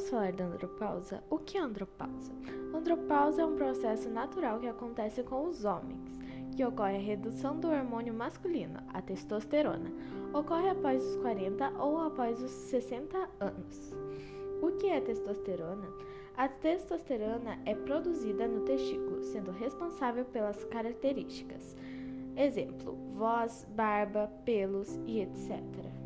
Vamos falar da andropausa? O que é andropausa? Andropausa é um processo natural que acontece com os homens, que ocorre a redução do hormônio masculino, a testosterona. Ocorre após os 40 ou após os 60 anos. O que é testosterona? A testosterona é produzida no testículo, sendo responsável pelas características. Exemplo: voz, barba, pelos e etc.